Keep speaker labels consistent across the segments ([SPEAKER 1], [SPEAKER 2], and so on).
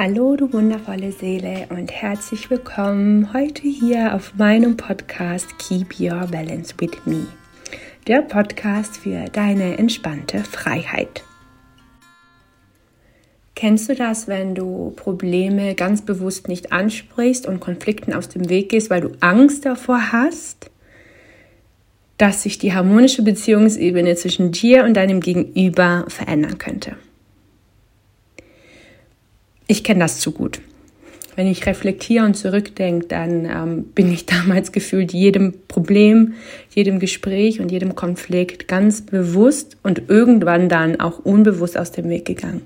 [SPEAKER 1] Hallo, du wundervolle Seele und herzlich willkommen heute hier auf meinem Podcast Keep Your Balance with Me. Der Podcast für deine entspannte Freiheit. Kennst du das, wenn du Probleme ganz bewusst nicht ansprichst und Konflikten aus dem Weg gehst, weil du Angst davor hast, dass sich die harmonische Beziehungsebene zwischen dir und deinem Gegenüber verändern könnte? Ich kenne das zu gut. Wenn ich reflektiere und zurückdenke, dann ähm, bin ich damals gefühlt jedem Problem, jedem Gespräch und jedem Konflikt ganz bewusst und irgendwann dann auch unbewusst aus dem Weg gegangen,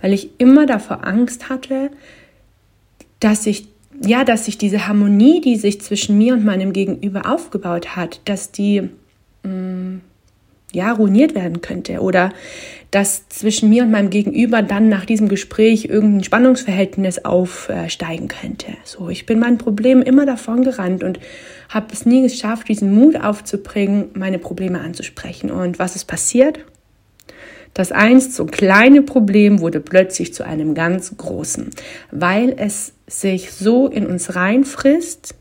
[SPEAKER 1] weil ich immer davor Angst hatte, dass ich ja, dass sich diese Harmonie, die sich zwischen mir und meinem Gegenüber aufgebaut hat, dass die mh, mm, ja, ruiniert werden könnte oder dass zwischen mir und meinem Gegenüber dann nach diesem Gespräch irgendein Spannungsverhältnis aufsteigen könnte. So, ich bin mein Problem immer davon gerannt und habe es nie geschafft, diesen Mut aufzubringen, meine Probleme anzusprechen. Und was ist passiert? Das einst so kleine Problem wurde plötzlich zu einem ganz großen, weil es sich so in uns reinfrisst,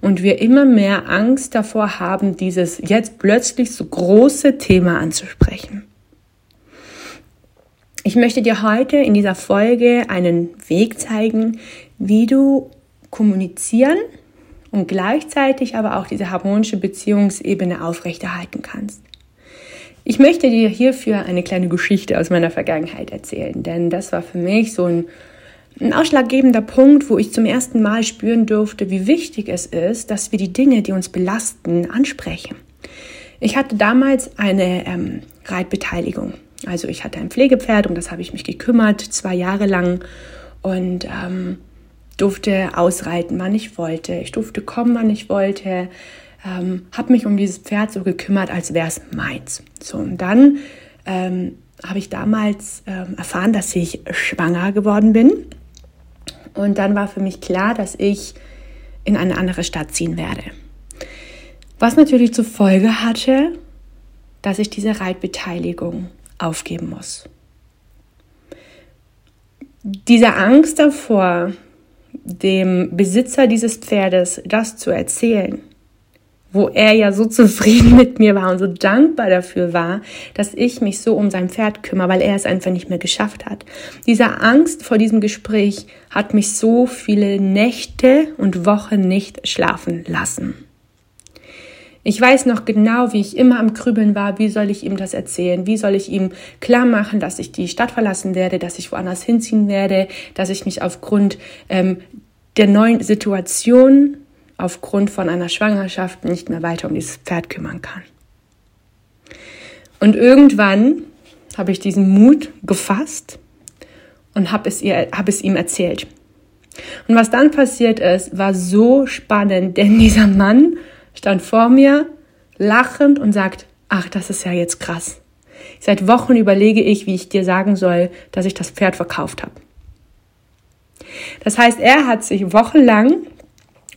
[SPEAKER 1] und wir immer mehr Angst davor haben, dieses jetzt plötzlich so große Thema anzusprechen. Ich möchte dir heute in dieser Folge einen Weg zeigen, wie du kommunizieren und gleichzeitig aber auch diese harmonische Beziehungsebene aufrechterhalten kannst. Ich möchte dir hierfür eine kleine Geschichte aus meiner Vergangenheit erzählen, denn das war für mich so ein ein ausschlaggebender Punkt, wo ich zum ersten Mal spüren durfte, wie wichtig es ist, dass wir die Dinge, die uns belasten, ansprechen. Ich hatte damals eine ähm, Reitbeteiligung. Also ich hatte ein Pflegepferd und das habe ich mich gekümmert, zwei Jahre lang und ähm, durfte ausreiten, wann ich wollte. Ich durfte kommen, wann ich wollte. Ähm, habe mich um dieses Pferd so gekümmert, als wäre es meins. So und dann ähm, habe ich damals ähm, erfahren, dass ich schwanger geworden bin und dann war für mich klar, dass ich in eine andere Stadt ziehen werde. Was natürlich zur Folge hatte, dass ich diese Reitbeteiligung aufgeben muss. Diese Angst davor, dem Besitzer dieses Pferdes das zu erzählen, wo er ja so zufrieden mit mir war und so dankbar dafür war, dass ich mich so um sein Pferd kümmere, weil er es einfach nicht mehr geschafft hat. Diese Angst vor diesem Gespräch hat mich so viele Nächte und Wochen nicht schlafen lassen. Ich weiß noch genau, wie ich immer am Krübeln war, wie soll ich ihm das erzählen, wie soll ich ihm klar machen, dass ich die Stadt verlassen werde, dass ich woanders hinziehen werde, dass ich mich aufgrund ähm, der neuen Situation aufgrund von einer Schwangerschaft nicht mehr weiter um dieses Pferd kümmern kann. Und irgendwann habe ich diesen Mut gefasst und habe es, ihr, habe es ihm erzählt. Und was dann passiert ist, war so spannend, denn dieser Mann stand vor mir lachend und sagt, ach, das ist ja jetzt krass. Seit Wochen überlege ich, wie ich dir sagen soll, dass ich das Pferd verkauft habe. Das heißt, er hat sich wochenlang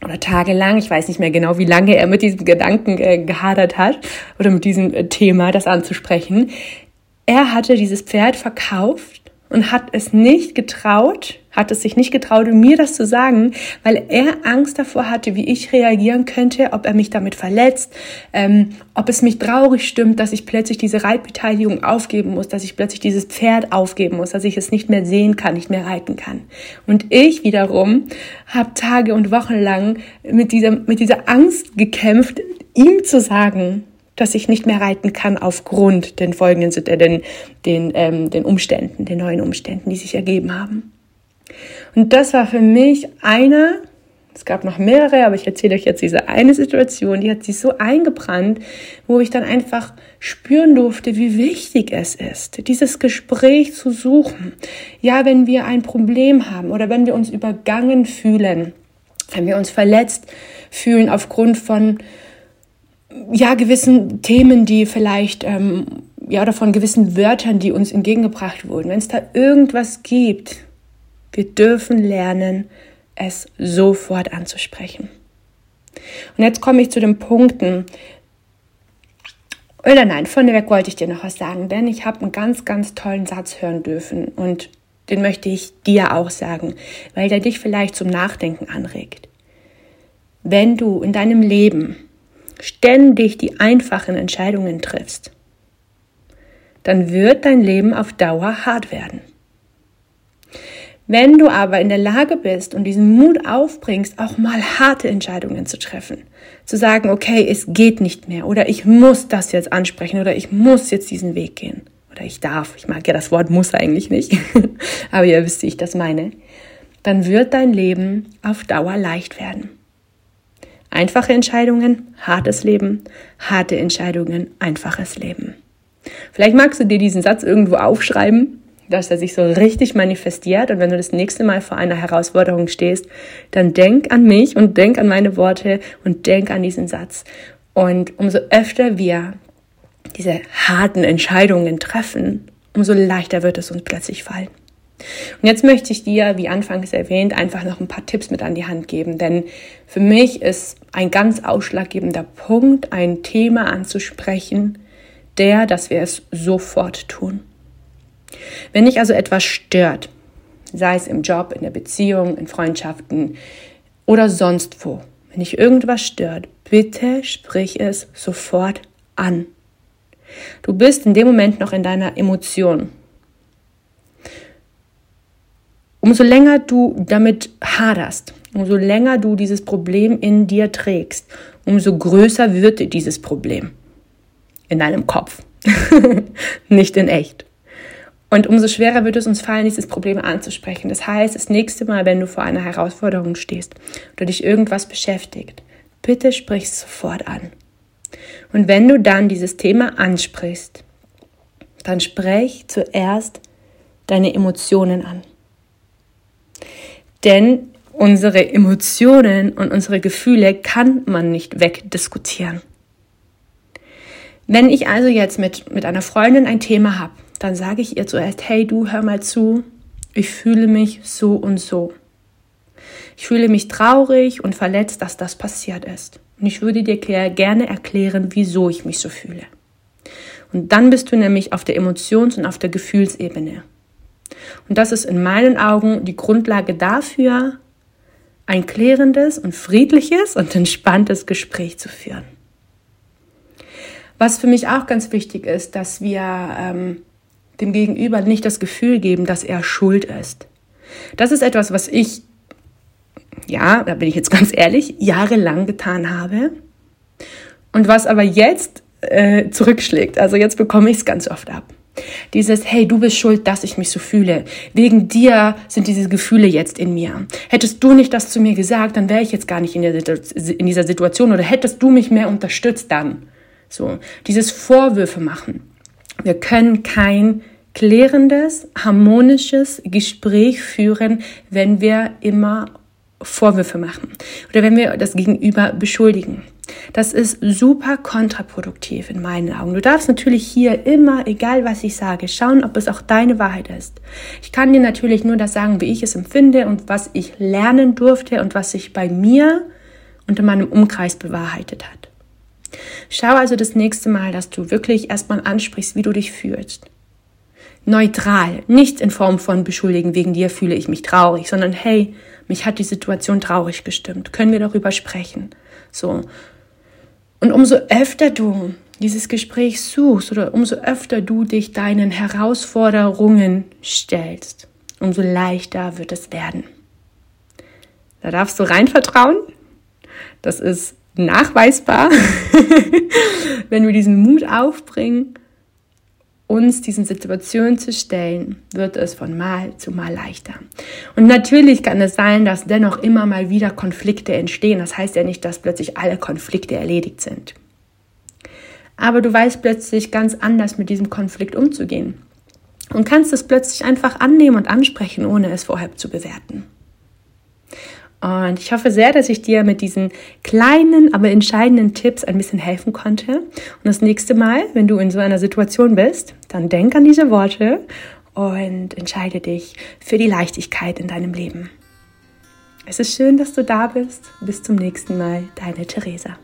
[SPEAKER 1] oder tagelang, ich weiß nicht mehr genau, wie lange er mit diesem Gedanken äh, gehadert hat oder mit diesem äh, Thema, das anzusprechen. Er hatte dieses Pferd verkauft und hat es nicht getraut, hat es sich nicht getraut, mir das zu sagen, weil er Angst davor hatte, wie ich reagieren könnte, ob er mich damit verletzt, ähm, ob es mich traurig stimmt, dass ich plötzlich diese Reitbeteiligung aufgeben muss, dass ich plötzlich dieses Pferd aufgeben muss, dass ich es nicht mehr sehen kann, nicht mehr reiten kann. Und ich wiederum habe Tage und Wochen lang mit dieser, mit dieser Angst gekämpft, ihm zu sagen, dass ich nicht mehr reiten kann aufgrund den folgenden, äh, den, den, ähm, den Umständen, den neuen Umständen, die sich ergeben haben. Und das war für mich eine, es gab noch mehrere, aber ich erzähle euch jetzt diese eine Situation, die hat sich so eingebrannt, wo ich dann einfach spüren durfte, wie wichtig es ist, dieses Gespräch zu suchen. Ja, wenn wir ein Problem haben oder wenn wir uns übergangen fühlen, wenn wir uns verletzt fühlen aufgrund von ja, gewissen Themen, die vielleicht, ähm, ja, oder von gewissen Wörtern, die uns entgegengebracht wurden. Wenn es da irgendwas gibt, wir dürfen lernen, es sofort anzusprechen. Und jetzt komme ich zu den Punkten. Oder nein, vorneweg wollte ich dir noch was sagen, denn ich habe einen ganz, ganz tollen Satz hören dürfen. Und den möchte ich dir auch sagen, weil der dich vielleicht zum Nachdenken anregt. Wenn du in deinem Leben ständig die einfachen Entscheidungen triffst, dann wird dein Leben auf Dauer hart werden. Wenn du aber in der Lage bist und diesen Mut aufbringst, auch mal harte Entscheidungen zu treffen, zu sagen, okay, es geht nicht mehr oder ich muss das jetzt ansprechen oder ich muss jetzt diesen Weg gehen oder ich darf, ich mag ja das Wort muss eigentlich nicht, aber ihr wisst, wie ich das meine, dann wird dein Leben auf Dauer leicht werden. Einfache Entscheidungen, hartes Leben, harte Entscheidungen, einfaches Leben. Vielleicht magst du dir diesen Satz irgendwo aufschreiben dass er sich so richtig manifestiert. Und wenn du das nächste Mal vor einer Herausforderung stehst, dann denk an mich und denk an meine Worte und denk an diesen Satz. Und umso öfter wir diese harten Entscheidungen treffen, umso leichter wird es uns plötzlich fallen. Und jetzt möchte ich dir, wie anfangs erwähnt, einfach noch ein paar Tipps mit an die Hand geben, denn für mich ist ein ganz ausschlaggebender Punkt, ein Thema anzusprechen, der, dass wir es sofort tun. Wenn dich also etwas stört, sei es im Job, in der Beziehung, in Freundschaften oder sonst wo, wenn dich irgendwas stört, bitte sprich es sofort an. Du bist in dem Moment noch in deiner Emotion. Umso länger du damit haderst, umso länger du dieses Problem in dir trägst, umso größer wird dieses Problem in deinem Kopf, nicht in echt. Und umso schwerer wird es uns fallen, dieses Problem anzusprechen. Das heißt, das nächste Mal, wenn du vor einer Herausforderung stehst oder dich irgendwas beschäftigt, bitte sprich sofort an. Und wenn du dann dieses Thema ansprichst, dann sprech zuerst deine Emotionen an. Denn unsere Emotionen und unsere Gefühle kann man nicht wegdiskutieren. Wenn ich also jetzt mit, mit einer Freundin ein Thema habe dann sage ich ihr zuerst, hey du, hör mal zu, ich fühle mich so und so. Ich fühle mich traurig und verletzt, dass das passiert ist. Und ich würde dir gerne erklären, wieso ich mich so fühle. Und dann bist du nämlich auf der Emotions- und auf der Gefühlsebene. Und das ist in meinen Augen die Grundlage dafür, ein klärendes und friedliches und entspanntes Gespräch zu führen. Was für mich auch ganz wichtig ist, dass wir ähm, dem Gegenüber nicht das Gefühl geben, dass er schuld ist. Das ist etwas, was ich, ja, da bin ich jetzt ganz ehrlich, jahrelang getan habe und was aber jetzt äh, zurückschlägt. Also jetzt bekomme ich es ganz oft ab. Dieses, hey, du bist schuld, dass ich mich so fühle. Wegen dir sind diese Gefühle jetzt in mir. Hättest du nicht das zu mir gesagt, dann wäre ich jetzt gar nicht in, dieser Situation oder hättest du mich mehr unterstützt dann. So, dieses Vorwürfe machen. Wir können kein klärendes, harmonisches Gespräch führen, wenn wir immer Vorwürfe machen oder wenn wir das Gegenüber beschuldigen. Das ist super kontraproduktiv in meinen Augen. Du darfst natürlich hier immer, egal was ich sage, schauen, ob es auch deine Wahrheit ist. Ich kann dir natürlich nur das sagen, wie ich es empfinde und was ich lernen durfte und was sich bei mir und in meinem Umkreis bewahrheitet hat. Schau also das nächste Mal, dass du wirklich erstmal ansprichst, wie du dich fühlst. Neutral, nicht in Form von beschuldigen, wegen dir fühle ich mich traurig, sondern hey, mich hat die Situation traurig gestimmt. Können wir darüber sprechen? So. Und umso öfter du dieses Gespräch suchst oder umso öfter du dich deinen Herausforderungen stellst, umso leichter wird es werden. Da darfst du rein vertrauen. Das ist nachweisbar, wenn wir diesen Mut aufbringen, uns diesen Situationen zu stellen, wird es von Mal zu Mal leichter. Und natürlich kann es sein, dass dennoch immer mal wieder Konflikte entstehen. Das heißt ja nicht, dass plötzlich alle Konflikte erledigt sind. Aber du weißt plötzlich ganz anders mit diesem Konflikt umzugehen und kannst es plötzlich einfach annehmen und ansprechen, ohne es vorher zu bewerten. Und ich hoffe sehr, dass ich dir mit diesen kleinen, aber entscheidenden Tipps ein bisschen helfen konnte. Und das nächste Mal, wenn du in so einer Situation bist, dann denk an diese Worte und entscheide dich für die Leichtigkeit in deinem Leben. Es ist schön, dass du da bist. Bis zum nächsten Mal, deine Theresa.